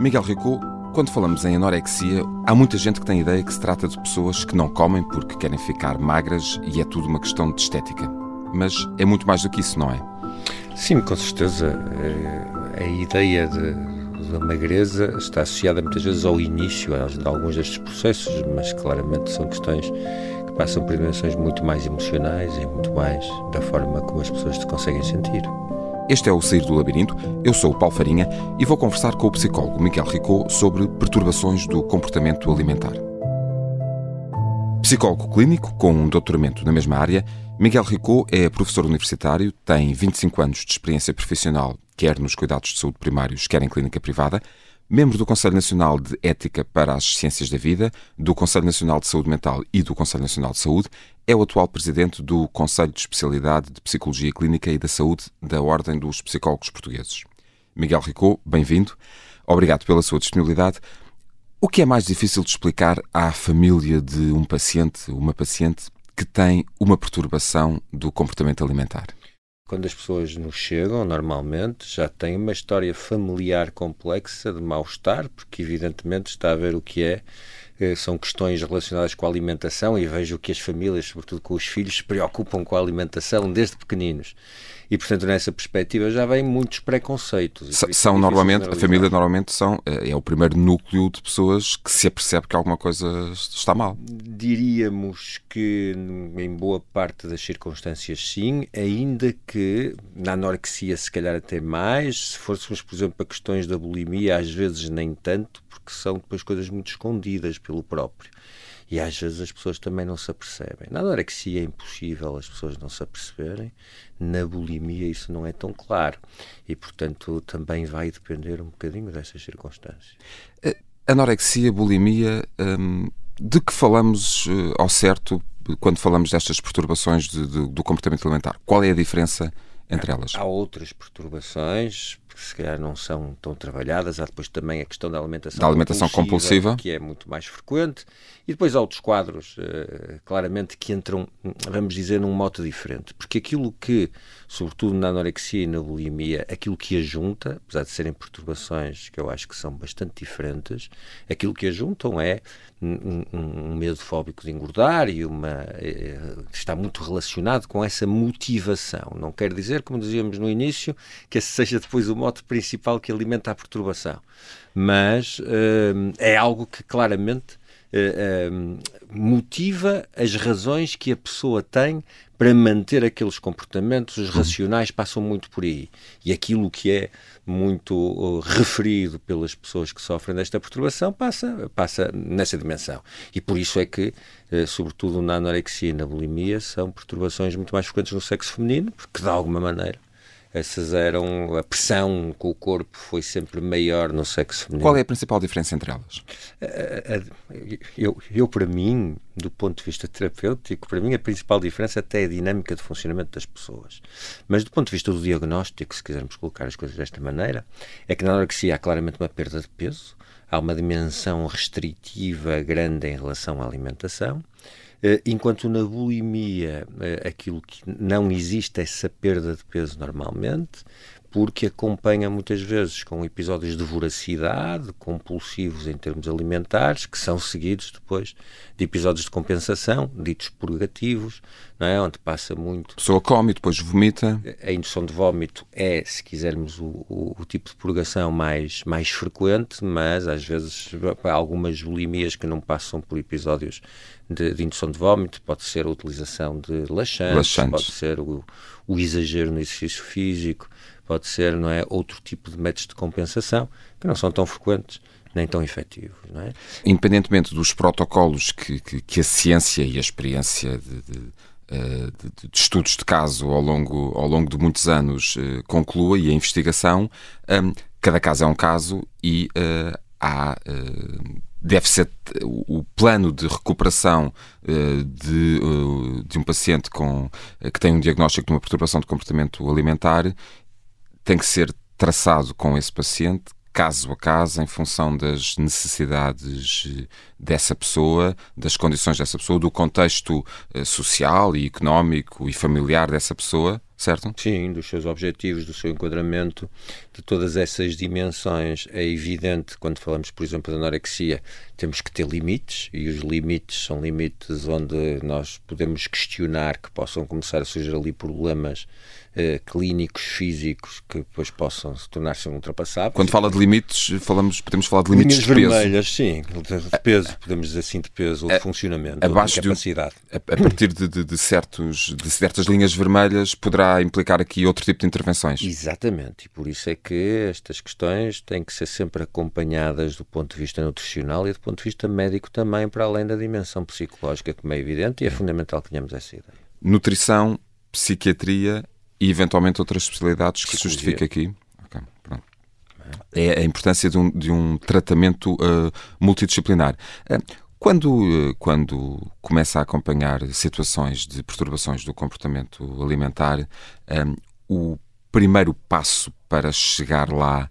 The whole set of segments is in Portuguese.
Miguel Rico, quando falamos em anorexia, há muita gente que tem a ideia que se trata de pessoas que não comem porque querem ficar magras e é tudo uma questão de estética. Mas é muito mais do que isso, não é? Sim, com certeza. É, a ideia de, da magreza está associada muitas vezes ao início de alguns destes processos, mas claramente são questões que passam por dimensões muito mais emocionais e muito mais da forma como as pessoas se conseguem sentir. Este é o Sair do Labirinto. Eu sou o Paulo Farinha e vou conversar com o psicólogo Miguel Ricot sobre perturbações do comportamento alimentar. Psicólogo clínico com um doutoramento na mesma área, Miguel Ricot é professor universitário, tem 25 anos de experiência profissional, quer nos cuidados de saúde primários, quer em clínica privada, membro do Conselho Nacional de Ética para as Ciências da Vida, do Conselho Nacional de Saúde Mental e do Conselho Nacional de Saúde, é o atual presidente do Conselho de Especialidade de Psicologia Clínica e da Saúde da Ordem dos Psicólogos Portugueses. Miguel Ricou, bem-vindo. Obrigado pela sua disponibilidade. O que é mais difícil de explicar à família de um paciente, uma paciente, que tem uma perturbação do comportamento alimentar? Quando as pessoas nos chegam, normalmente, já têm uma história familiar complexa de mal-estar, porque evidentemente está a ver o que é são questões relacionadas com a alimentação e vejo que as famílias, sobretudo com os filhos, se preocupam com a alimentação desde pequeninos. E, portanto, nessa perspectiva já vêm muitos preconceitos. São normalmente, a família normalmente são, é, é o primeiro núcleo de pessoas que se apercebe que alguma coisa está mal. Diríamos que, em boa parte das circunstâncias, sim, ainda que na anorexia, se calhar até mais, se fôssemos, por exemplo, para questões da bulimia, às vezes nem tanto, porque são depois coisas muito escondidas pelo próprio. E às vezes as pessoas também não se apercebem. Na anorexia é impossível as pessoas não se aperceberem, na bulimia isso não é tão claro. E, portanto, também vai depender um bocadinho dessas circunstâncias. Anorexia, bulimia, hum, de que falamos uh, ao certo quando falamos destas perturbações de, de, do comportamento alimentar? Qual é a diferença entre elas? Há outras perturbações que se calhar não são tão trabalhadas. Há depois também a questão da alimentação, da alimentação compulsiva, compulsiva, que é muito mais frequente. E depois há outros quadros, uh, claramente, que entram, vamos dizer, num modo diferente. Porque aquilo que, sobretudo na anorexia e na bulimia, aquilo que a junta, apesar de serem perturbações que eu acho que são bastante diferentes, aquilo que a juntam é um, um medo fóbico de engordar e uma uh, está muito relacionado com essa motivação. Não quer dizer, como dizíamos no início, que esse seja depois o mote principal que alimenta a perturbação. Mas uh, é algo que claramente uh, motiva as razões que a pessoa tem para manter aqueles comportamentos, os racionais passam muito por aí. E aquilo que é muito uh, referido pelas pessoas que sofrem desta perturbação passa, passa nessa dimensão. E por isso é que, uh, sobretudo na anorexia e na bulimia, são perturbações muito mais frequentes no sexo feminino, porque de alguma maneira essas eram a pressão com o corpo foi sempre maior no sexo feminino. Qual é a principal diferença entre elas? Eu, eu para mim, do ponto de vista terapêutico, para mim a principal diferença até é a dinâmica de funcionamento das pessoas. Mas do ponto de vista do diagnóstico, se quisermos colocar as coisas desta maneira, é que na anorexia há claramente uma perda de peso, há uma dimensão restritiva grande em relação à alimentação enquanto na bulimia eh, aquilo que não existe é essa perda de peso normalmente, porque acompanha muitas vezes com episódios de voracidade, compulsivos em termos alimentares, que são seguidos depois de episódios de compensação, ditos purgativos, não é? onde passa muito. A pessoa come e depois vomita. A indução de vómito é, se quisermos, o, o, o, tipo de purgação mais, mais frequente, mas às vezes há algumas bulimias que não passam por episódios de, de indução de vómito, pode ser a utilização de laxantes, laxantes. pode ser o, o exagero no exercício físico pode ser não é, outro tipo de métodos de compensação que não são tão frequentes nem tão efetivos. Não é? Independentemente dos protocolos que, que, que a ciência e a experiência de, de, eh, de, de, estudos de caso ao longo, ao longo de muitos anos uh, conclua e a investigação, um, cada caso é um caso e uh, há. Uh, deve ser o plano de recuperação de, de um paciente com, que tem um diagnóstico de uma perturbação de comportamento alimentar tem que ser traçado com esse paciente, caso a caso, em função das necessidades eh, dessa pessoa, das condições dessa pessoa, do contexto eh, social e económico e familiar dessa pessoa, certo? Sim, dos seus objetivos, do seu enquadramento, de todas essas dimensões. É evidente, quando falamos, por exemplo, da anorexia, temos que ter limites, e os limites são limites onde nós podemos questionar que possam começar a surgir ali problemas eh, clínicos, físicos, que depois possam se tornar-se ultrapassáveis. Quando fala de limites, falamos, podemos falar de limites Linhas de peso. vermelhas, sim, de peso, podemos dizer assim, de peso, ou de funcionamento, abaixo de capacidade. De, a, a, partir de, de, de, certos, de certas linhas vermelhas, poderá implicar aqui outro tipo de intervenções. Exatamente, e por isso é que estas questões têm que ser sempre acompanhadas do ponto de vista nutricional e do ponto de vista médico também, para além da dimensão psicológica, como é evidente, e é fundamental que tenhamos essa ideia. Nutrição, psiquiatria e eventualmente outras especialidades que se justifica aqui. Okay, é a importância de um, de um tratamento uh, multidisciplinar. Uh, quando, uh, quando começa a acompanhar situações de perturbações do comportamento alimentar, o primeiro passo para chegar lá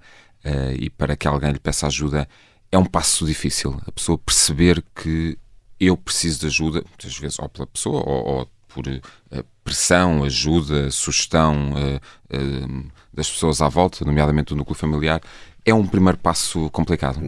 e para que alguém lhe peça ajuda é um passo difícil. A pessoa perceber que eu preciso de ajuda, muitas vezes ou pela pessoa ou, ou por uh, pressão, ajuda, sugestão uh, uh, das pessoas à volta, nomeadamente do núcleo familiar, é um primeiro passo complicado.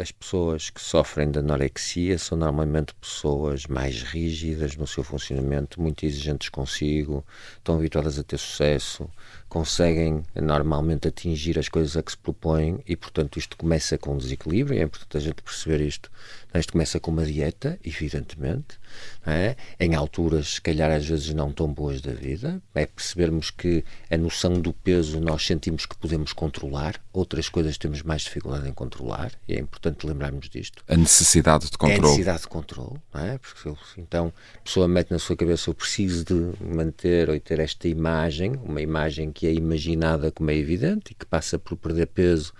As pessoas que sofrem de anorexia são normalmente pessoas mais rígidas no seu funcionamento, muito exigentes consigo, estão habituadas a ter sucesso, conseguem normalmente atingir as coisas a que se propõem e, portanto, isto começa com um desequilíbrio. E é importante a gente perceber isto. Isto começa com uma dieta, evidentemente, é? em alturas, se calhar, às vezes não tão boas da vida. É percebermos que a noção do peso nós sentimos que podemos controlar, outras coisas temos mais dificuldade em controlar, e é importante lembrarmos disto. A necessidade de controle. É a necessidade de controle, é? Porque, então, a pessoa mete na sua cabeça: eu preciso de manter ou ter esta imagem, uma imagem que é imaginada como é evidente e que passa por perder peso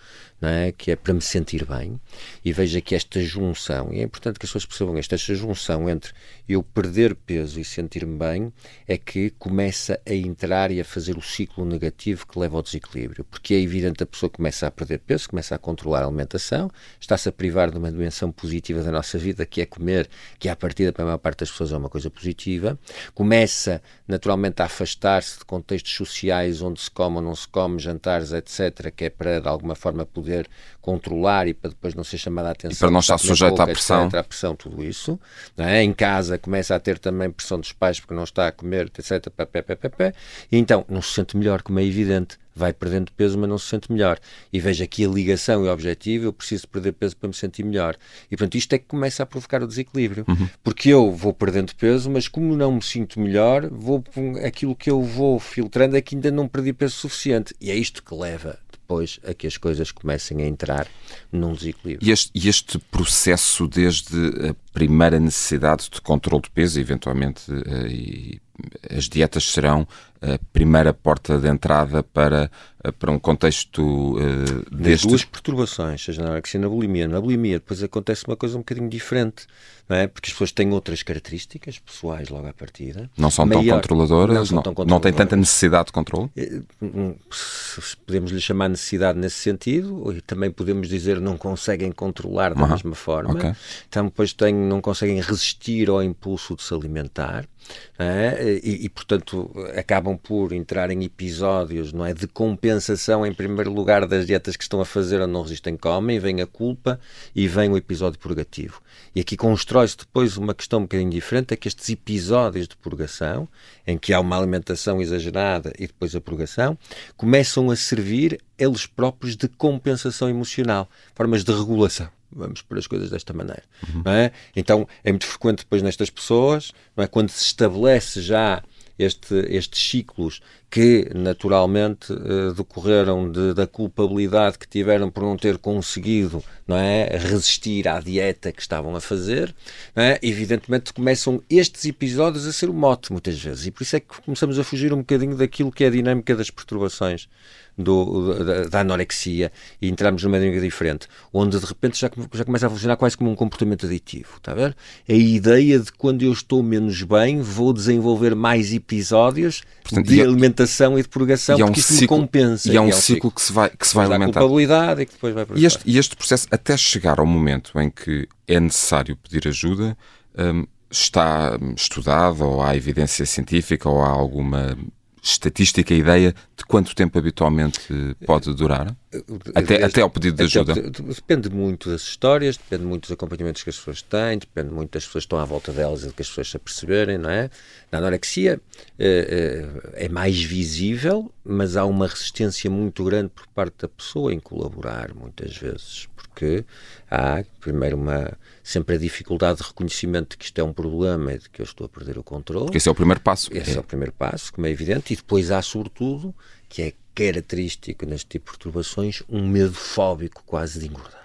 é? que é para me sentir bem, e veja que esta junção, e é importante que as pessoas percebam isto, esta junção entre eu perder peso e sentir-me bem é que começa a entrar e a fazer o ciclo negativo que leva ao desequilíbrio, porque é evidente a pessoa começa a perder peso, começa a controlar a alimentação, está-se a privar de uma dimensão positiva da nossa vida, que é comer, que à partida para a maior parte das pessoas é uma coisa positiva, começa naturalmente a afastar-se de contextos sociais onde se come ou não se come, jantares, etc., que é para de alguma forma poder poder controlar e para depois não ser chamada a atenção. E para não estar sujeito à pressão. Etc, à pressão, tudo isso. É? Em casa começa a ter também pressão dos pais porque não está a comer, etc. Pé, pé, pé, e então não se sente melhor, como é evidente. Vai perdendo peso, mas não se sente melhor. E veja aqui a ligação e o objetivo: eu preciso perder peso para me sentir melhor. E portanto, isto é que começa a provocar o desequilíbrio. Uhum. Porque eu vou perdendo peso, mas como não me sinto melhor, vou aquilo que eu vou filtrando é que ainda não perdi peso suficiente. E é isto que leva depois a que as coisas comecem a entrar num desequilíbrio. E este, este processo, desde a primeira necessidade de controle de peso, eventualmente, uh, e as dietas serão a primeira porta de entrada para, eh, para um contexto uh, destes. duas perturbações, seja na anorexia e na bulimia. Na bulimia depois acontece uma coisa um bocadinho diferente, não é? porque as pessoas têm outras características pessoais logo à partida. Não são Maior, tão controladoras, não, não, tão controladoras. não têm tanta necessidade de controle? Eh, hum, podemos lhe chamar necessidade nesse sentido, e também podemos dizer não conseguem controlar da uhum. mesma forma. Okay. Então depois têm, não conseguem resistir ao impulso de se alimentar. É? E, e, portanto acabam por entrar em episódios não é de compensação em primeiro lugar das dietas que estão a fazer ou não resistem comem vem a culpa e vem o episódio purgativo e aqui constrói-se depois uma questão um bocadinho diferente é que estes episódios de purgação em que há uma alimentação exagerada e depois a purgação começam a servir eles próprios de compensação emocional formas de regulação vamos pôr as coisas desta maneira. Uhum. É? Então é muito frequente depois nestas pessoas, é? quando se estabelece já este, estes ciclos que naturalmente eh, decorreram de, da culpabilidade que tiveram por não ter conseguido não é, resistir à dieta que estavam a fazer, é? evidentemente começam estes episódios a ser o mote muitas vezes e por isso é que começamos a fugir um bocadinho daquilo que é a dinâmica das perturbações do, da, da, anorexia e entramos numa dinâmica diferente, onde de repente já, já começa a funcionar quase como um comportamento aditivo, está a ver? A ideia de quando eu estou menos bem, vou desenvolver mais episódios Portanto, de é- e de purgação, e é um porque isso ciclo, compensa. E é um, e é um ciclo, que se vai, que se vai alimentar. culpabilidade e que depois vai e este, e este processo, até chegar ao momento em que é necessário pedir ajuda, um, está estudado ou há evidência científica ou há alguma estatística, ideia de quanto tempo habitualmente pode durar? Até, até ao pedido de ajuda? Depende muito das histórias, depende muito dos acompanhamentos que as pessoas têm, depende muito das pessoas que estão à volta delas e de que as pessoas se aperceberem, não é? Na anorexia é, é mais visível, mas há uma resistência muito grande por parte da pessoa em colaborar, muitas vezes, porque há, primeiro, uma, sempre a dificuldade de reconhecimento de que isto é um problema e de que eu estou a perder o controle. Esse é o primeiro passo. Esse é, é o primeiro passo, como é evidente, e depois há, sobretudo, que é característico neste tipo de perturbações, um medo fóbico quase de engordar.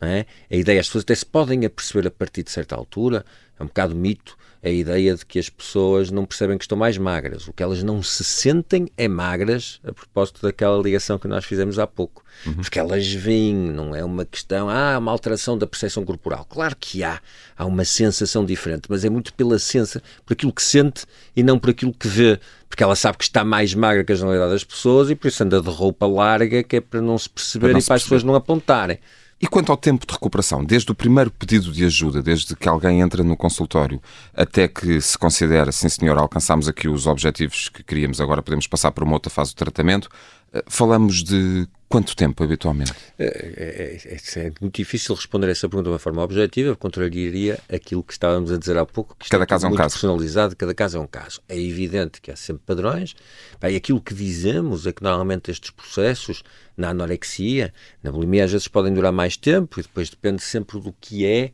É? A ideia, as pessoas até se podem aperceber a partir de certa altura, é um bocado mito, a ideia de que as pessoas não percebem que estão mais magras. O que elas não se sentem é magras, a propósito daquela ligação que nós fizemos há pouco. Uhum. Porque elas veem, não é uma questão, ah, uma alteração da percepção corporal. Claro que há, há uma sensação diferente, mas é muito pela sensação, por aquilo que sente e não por aquilo que vê. Porque ela sabe que está mais magra que a generalidade das pessoas e por isso anda de roupa larga, que é para não se perceber para e para as pessoas não apontarem. E quanto ao tempo de recuperação, desde o primeiro pedido de ajuda, desde que alguém entra no consultório, até que se considera, sim senhor, alcançamos aqui os objetivos que queríamos, agora podemos passar para uma outra fase do tratamento, eh, falamos de quanto tempo habitualmente? É, é, é, muito difícil responder essa pergunta de uma forma objetiva, contrariaria aquilo que estávamos a dizer há pouco, que cada caso é um caso. personalizado, cada caso é um caso. É evidente que há sempre padrões, e aquilo que dizemos é que normalmente estes processos, na anorexia, na bulimia, às vezes podem durar mais tempo, e depois depende sempre do que é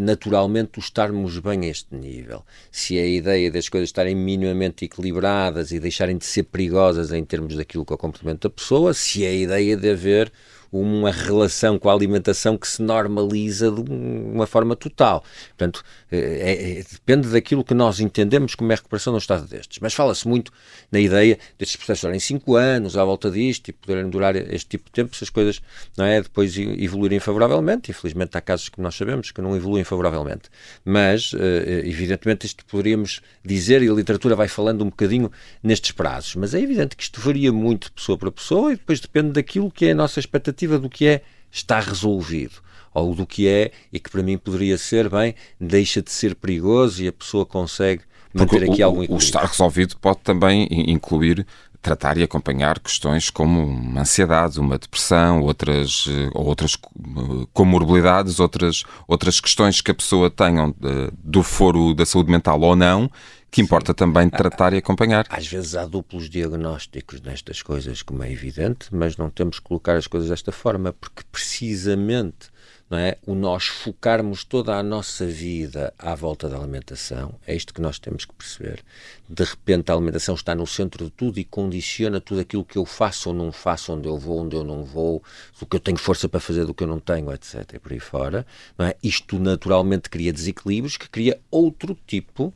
naturalmente o estarmos bem a este nível. Se a ideia das coisas estarem minimamente equilibradas e deixarem de ser perigosas em termos daquilo que é o comportamento da pessoa, se a ideia de haver uma relação com a alimentação que se normaliza de uma forma total. Portanto, é, é, depende daquilo que nós entendemos como é a recuperação num estado destes. Mas fala-se muito na ideia destes processos durarem 5 anos à volta disto e poderem durar este tipo de tempo se as coisas não é, depois evoluírem favoravelmente. Infelizmente há casos que nós sabemos que não evoluem favoravelmente. Mas, eh, evidentemente, isto poderíamos dizer, e a literatura vai falando um bocadinho nestes prazos. Mas é evidente que isto varia muito de pessoa para pessoa e depois depende daquilo que é a nossa expectativa expectativa do que é está resolvido ou do que é e que para mim poderia ser bem, deixa de ser perigoso e a pessoa consegue manter Porque aqui o, algum equilíbrio. O estar resolvido pode também incluir tratar e acompanhar questões como uma ansiedade, uma depressão, outras, eh, ou outras eh, comorbilidades, outras, outras questões que a pessoa tenha eh, do foro da saúde mental ou não, que importa Sim. também tratar e acompanhar. Às vezes há duplos diagnósticos nestas coisas, como é evidente, mas não temos que colocar as coisas desta forma, porque precisamente não é? o nós focarmos toda a nossa vida à volta da alimentação, é isto que nós temos que perceber. De repente a alimentação está no centro de tudo e condiciona tudo aquilo que eu faço ou não faço, onde eu vou, onde eu não vou, do que eu tenho força para fazer, do que eu não tenho, etc. E por aí fora. Não é? Isto naturalmente cria desequilíbrios que cria outro tipo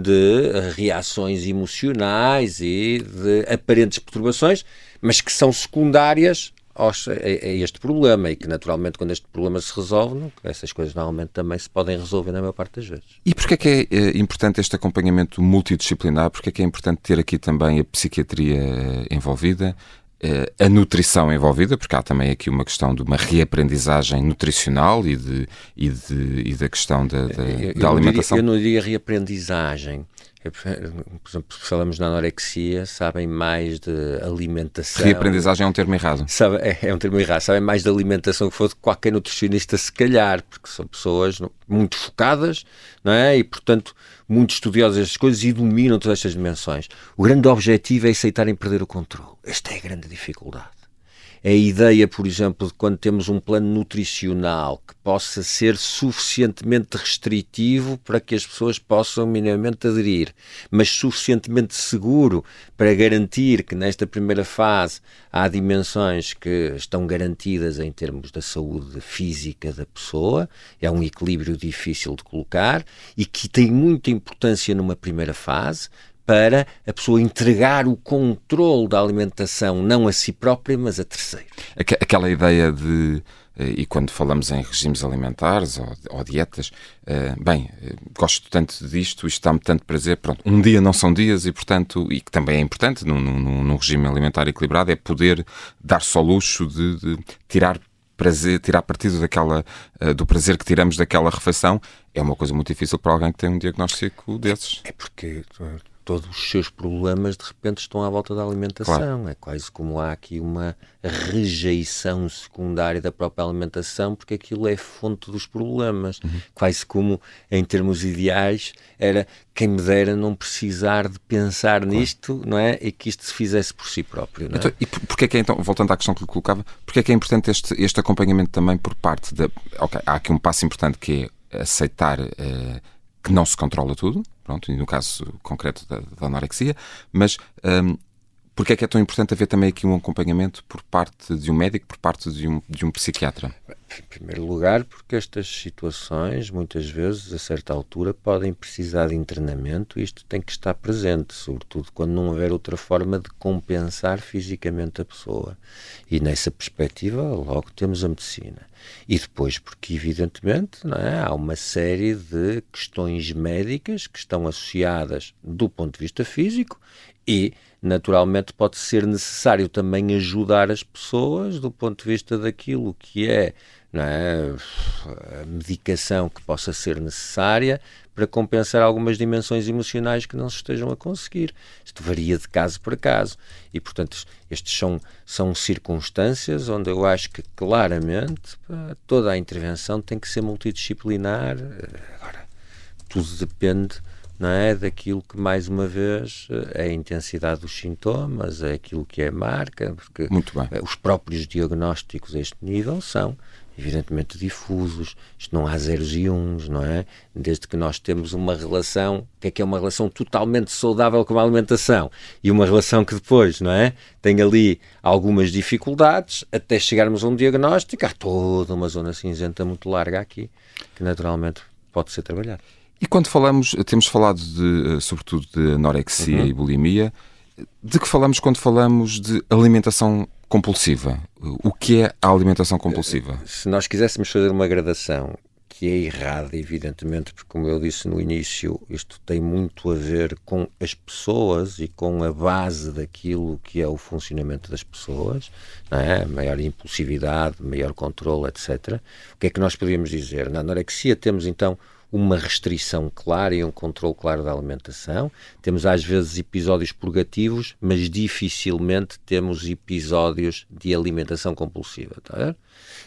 de reações emocionais e de aparentes perturbações, mas que são secundárias aos, a, a, este problema e que naturalmente quando este problema se resolve, essas coisas normalmente também se podem resolver na maior parte das vezes. E porquê é que é, é importante este acompanhamento multidisciplinar? Porquê é que é importante ter aqui também a psiquiatria envolvida? Eh, a nutrição envolvida, porque há também aqui uma questão de uma reaprendizagem nutricional e, de, e, de, e da questão da, da, eu, da alimentação. eu não diria reaprendizagem, por exemplo, falamos na anorexia, sabem mais de alimentação. Reaprendizagem é um termo errado. Sabe, é, é, um termo errado. Sabem mais de alimentação que for de qualquer nutricionista, se calhar, porque são pessoas muito focadas, não é? E, portanto, muito estudiosas estas coisas e dominam todas estas dimensões. O grande objetivo é aceitarem perder o controle. Esta é a grande dificuldade a ideia, por exemplo, de quando temos um plano nutricional que possa ser suficientemente restritivo para que as pessoas possam minimamente aderir, mas suficientemente seguro para garantir que nesta primeira fase há dimensões que estão garantidas em termos da saúde física da pessoa, é um equilíbrio difícil de colocar e que tem muita importância numa primeira fase, para a pessoa entregar o controle da alimentação não a si própria, mas a terceiros. Aquela ideia de eh, e quando falamos em regimes alimentares ou, ou dietas, uh, bem, eh, gosto tanto disto, isto dá-me tanto prazer, pronto, um dia não são dias e, portanto, e que também é importante num, num, num regime alimentar equilibrado, é poder dar-se ao luxo de, de, tirar prazer, tirar partido daquela, uh, do prazer que tiramos daquela refeição, é uma coisa muito difícil para alguém que tem um diagnóstico desses. É porque todos os seus problemas de repente estão à volta da alimentação. Claro. É quase como há aqui uma rejeição secundária da própria alimentação, porque aquilo é fonte dos problemas. Uhum. Quase como, em termos ideais, era quem me dera não precisar de pensar claro. nisto, não é? E que isto se fizesse por si próprio. É? Então, e porquê é que é, então, voltando à questão que lhe colocava, porquê é que é importante este, este acompanhamento também por parte da. Ok, há aqui um passo importante que é aceitar. Uh, que não se controla tudo, pronto, e no caso concreto da, da anorexia, mas um, porque é que é tão importante haver também aqui um acompanhamento por parte de um médico, por parte de um, de um psiquiatra? Em primeiro lugar, porque estas situações, muitas vezes, a certa altura, podem precisar de internamento e isto tem que estar presente, sobretudo quando não houver outra forma de compensar fisicamente a pessoa. E nessa perspectiva, logo temos a medicina. E depois, porque evidentemente é, há uma série de questões médicas que estão associadas do ponto de vista físico e, naturalmente, pode ser necessário também ajudar as pessoas do ponto de vista daquilo que é, é a medicação que possa ser necessária para compensar algumas dimensões emocionais que não se estejam a conseguir. Isto varia de caso para caso. E, portanto, estes são, são circunstâncias onde eu acho que claramente toda a intervenção tem que ser multidisciplinar. Agora, tudo depende não é daquilo que mais uma vez é a intensidade dos sintomas, é aquilo que é marca, porque os próprios diagnósticos a este nível são evidentemente difusos, isto não há zeros e uns, não é? Desde que nós temos uma relação, o que é que é uma relação totalmente saudável com a alimentação e uma relação que depois, não é? Tem ali algumas dificuldades até chegarmos a um diagnóstico, há toda uma zona cinzenta muito larga aqui, que naturalmente pode ser trabalhada. E quando falamos, temos falado de, eh, sobretudo de anorexia uhum. e bulimia, de que falamos quando falamos de alimentação compulsiva? O que é a alimentação compulsiva? Se nós quiséssemos fazer uma gradação que é errada, evidentemente, porque, como eu disse no início, isto tem muito a ver com as pessoas e com a base daquilo que é o funcionamento das pessoas, não é? maior impulsividade, maior controle, etc. O que é que nós podíamos dizer? Na anorexia temos então uma restrição clara e um controle claro da alimentação. Temos às vezes episódios purgativos, mas dificilmente temos episódios de alimentação compulsiva. Tá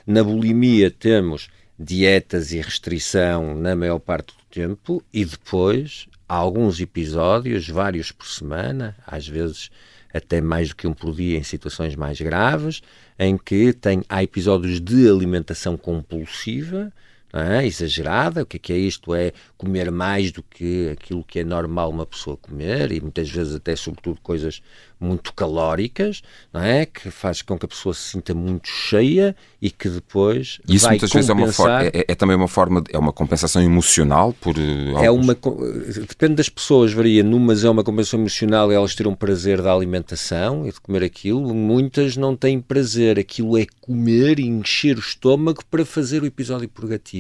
Na bulimia temos dietas e restrição na maior parte do tempo e depois alguns episódios, vários por semana, às vezes até mais do que um por dia em situações mais graves, em que tem, há episódios de alimentação compulsiva, é? exagerada. O que é, que é isto? É comer mais do que aquilo que é normal uma pessoa comer e muitas vezes até, sobretudo, coisas muito calóricas, não é? Que faz com que a pessoa se sinta muito cheia e que depois Isso vai muitas compensar... vezes é, uma é, é, também uma forma, de, é uma compensação emocional por uh, É uma depende das pessoas, varia. Numas é uma compensação emocional e elas terão prazer da alimentação e de comer aquilo. Muitas não têm prazer. Aquilo é comer e encher o estômago para fazer o episódio purgativo.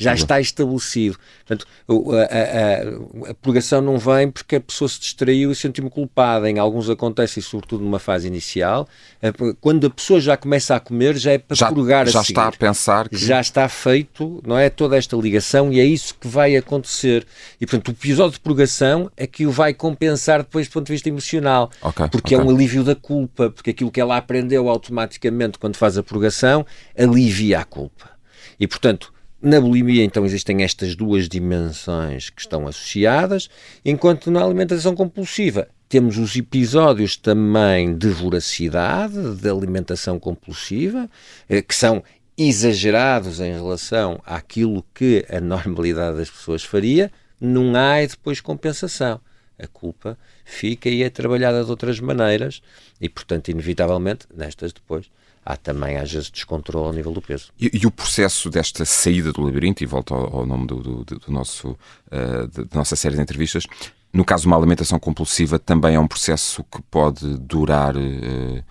Já está estabelecido. Portanto, a, a, a, purgação não vem porque a pessoa se distraiu e sentiu-me culpada. Em alguns acontece sobretudo numa fase inicial, é quando a pessoa já começa a comer, já é para já, purgar já a está a pensar que... Já está feito, não é? Toda esta ligação e é isso que vai acontecer. E, portanto, o episódio de purgação é que o vai compensar depois do ponto de vista emocional. Okay, porque okay. é um alívio da culpa, porque aquilo que ela aprendeu automaticamente quando faz a purgação alivia a culpa. E, portanto, na bulimia, então, existem estas duas dimensões que estão associadas, enquanto na alimentação compulsiva temos os episódios também de voracidade, de alimentação compulsiva, eh, que são exagerados em relação àquilo que a normalidade das pessoas faria, não há depois compensação. A culpa fica e é trabalhada de outras maneiras e, portanto, inevitavelmente, nestas depois, há também às vezes descontrole ao nível do peso. E, e o processo desta saída do labirinto, e volto ao, ao nome do, do, do nosso, uh, da nossa série de entrevistas, no caso de uma alimentação compulsiva, também é um processo que pode durar uh,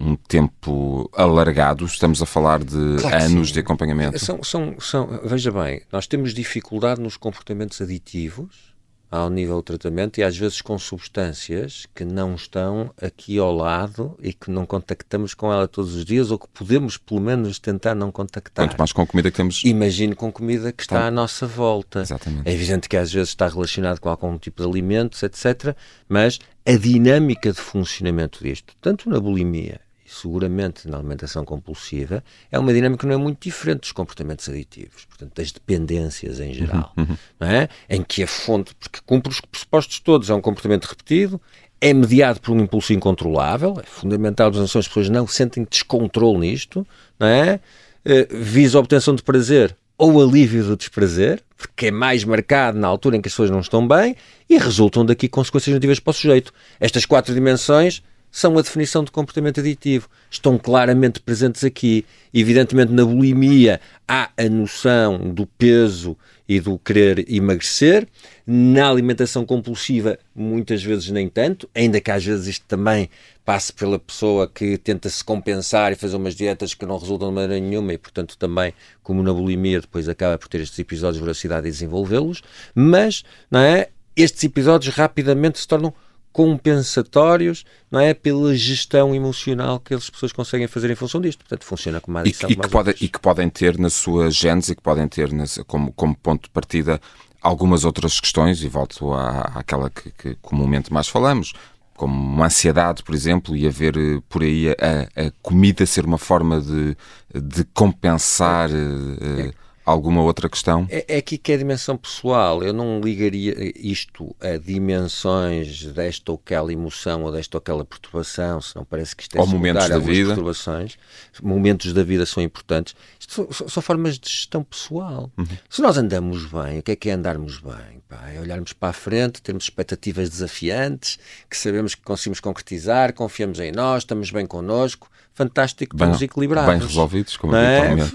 um tempo alargado. Estamos a falar de claro anos sim. de acompanhamento. São, são, são, veja bem, nós temos dificuldade nos comportamentos aditivos ao nível do tratamento e às vezes com substâncias que não estão aqui ao lado e que não contactamos com ela todos os dias ou que podemos pelo menos tentar não contactar. Quanto mais com comida que temos. Imagine com comida que está tá. à nossa volta. Exatamente. É evidente que às vezes está relacionado com algum tipo de alimentos, etc. Mas a dinâmica de funcionamento disto, tanto na bulimia seguramente na alimentação compulsiva, é uma dinâmica que não é muito diferente dos comportamentos aditivos, portanto, das dependências em geral, uhum, uhum. não é? Em que a fonte, porque cumpre os pressupostos todos, é um comportamento repetido, é mediado por um impulso incontrolável, é fundamental as pessoas não sentem descontrole nisto, não é? Uh, visa a obtenção de prazer ou alívio do desprazer, porque é mais marcado na altura em que as pessoas não estão bem, e resultam daqui consequências negativas para o sujeito. Estas quatro dimensões são a definição de comportamento aditivo. Estão claramente presentes aqui. Evidentemente, na bulimia há a noção do peso e do querer emagrecer. Na alimentação compulsiva, muitas vezes nem tanto, ainda que às vezes isto também passe pela pessoa que tenta se compensar e fazer umas dietas que não resultam de maneira nenhuma e, portanto, também, como na bulimia, depois acaba por ter estes episódios de voracidade e desenvolvê-los. Mas, não é? Estes episódios rapidamente se tornam compensatórios, não é? Pela gestão emocional que as pessoas conseguem fazer em função disto. Portanto, funciona como uma adição. E, e, que, pode, e que podem ter na sua gênese, e que podem ter nas, como, como ponto de partida algumas outras questões, e volto à, àquela que, que comumente mais falamos, como uma ansiedade, por exemplo, e haver eh, por aí a, a comida ser uma forma de, de compensar. É. Uh, alguma outra questão? É, é aqui que é a dimensão pessoal. Eu não ligaria isto a dimensões desta ou aquela emoção ou desta ou aquela perturbação, se não parece que isto é ou momentos da vida. perturbações. Momentos da vida são importantes. São, são formas de gestão pessoal. Uhum. Se nós andamos bem, o que é que é andarmos bem? Pá, é olharmos para a frente, termos expectativas desafiantes, que sabemos que conseguimos concretizar, confiamos em nós, estamos bem connosco fantástico, bem, estamos equilibrados. Bem resolvidos, como é? habitualmente.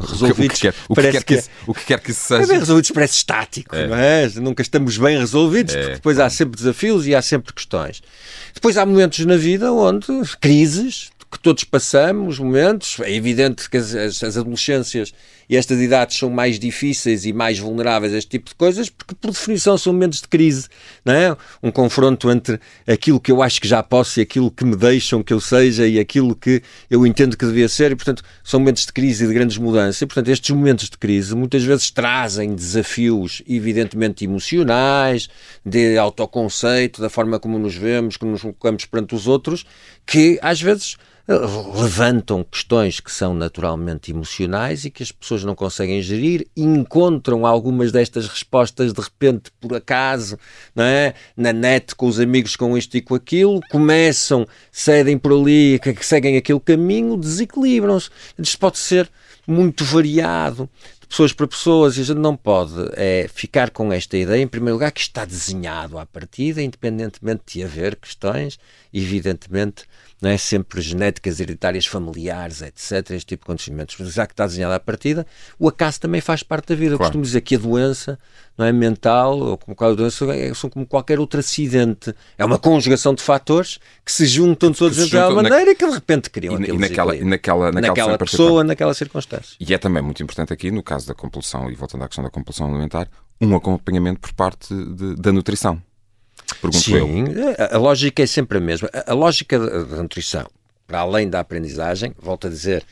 resolvidos, o, que, o, que quer, que quer que, o que quer que isso seja. bem resolvidos parece estático, é. não é? Nunca estamos bem resolvidos, é. porque depois há sempre desafios e há sempre questões. Depois há momentos na vida onde crises, que todos passamos, momentos. É evidente que as, as, as, adolescências e estas idades são mais difíceis e mais vulneráveis a este tipo de coisas, porque por definição são momentos de crise, não é? Um confronto entre aquilo que eu acho que já posso e aquilo que me deixam que eu seja e aquilo que eu entendo que devia ser, e portanto são momentos de crise e de grandes mudanças. E portanto estes momentos de crise muitas vezes trazem desafios evidentemente emocionais, de autoconceito, da forma como nos vemos, como nos colocamos perante os outros, que às vezes levantam questões que são naturalmente emocionais e que as pessoas não conseguem gerir, encontram algumas destas respostas de repente por acaso, não é? Na net com os amigos com isto e com aquilo, começam, cedem por ali, seguem aquele caminho, desequilibram-se. Isto pode ser muito variado de pessoas para pessoas e a gente não pode é, ficar com esta ideia, em primeiro lugar, que está desenhado à partida, independentemente de haver questões, evidentemente, não é? sempre genéticas hereditárias familiares, etc., este tipo de acontecimentos. Mas já que está desenhado à partida, o acaso também faz parte da vida. Claro. Eu costumo dizer que a doença não é mental, ou como qualquer doença, é, são como qualquer outro acidente. É uma conjugação de fatores que se juntam todos de uma maneira na... e que de repente criam e, e naquela, e naquela, naquela, naquela pessoa, naquela circunstância. E é também muito importante aqui, no caso da compulsão, e voltando à questão da compulsão alimentar, um acompanhamento por parte de, da nutrição. Pergunto Sim, eu. A, a lógica é sempre a mesma. A, a lógica da, nutrição, para além da aprendizagem, volto a dizer,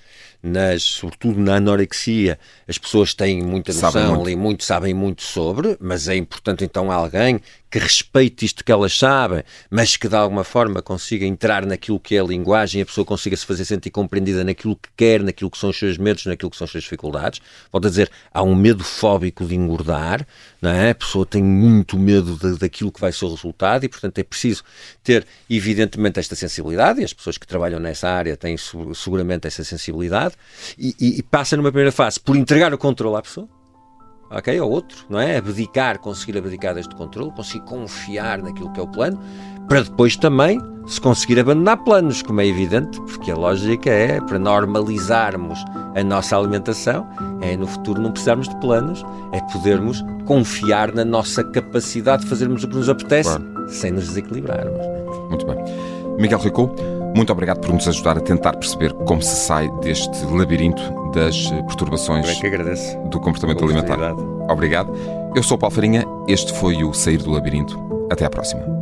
nas, sobretudo na anorexia, as pessoas têm muita noção sabem muito. muito, sabem muito sobre, mas é importante então alguém que respeite isto que elas sabem, mas que de alguma forma consiga entrar naquilo que é a linguagem e a pessoa consiga se fazer sentir compreendida naquilo que quer, naquilo que são os seus medos, naquilo que são as suas dificuldades. Volto dizer, há um medo fóbico de engordar, não é? A pessoa tem muito medo de, daquilo que vai ser o resultado e, portanto, é preciso ter, evidentemente, esta sensibilidade e as pessoas que trabalham nessa área têm seguramente essa sensibilidade e, e, e passa numa primeira fase por entregar o controle à pessoa ok? Ao outro, não é? Abdicar, conseguir abdicar deste controle, conseguir confiar naquilo que é o plano, para depois também se conseguir abandonar planos, como é evidente, porque a lógica é para normalizarmos a nossa alimentação, é no futuro não precisarmos de planos, é podermos confiar na nossa capacidade de fazermos o que nos apetece claro. sem nos desequilibrarmos. Muito bem. Miguel Ricou, Muito obrigado por nos ajudar a tentar perceber como se sai deste labirinto das perturbações do comportamento alimentar. Obrigado. Eu sou o Paulo Farinha, este foi o Sair do Labirinto. Até à próxima.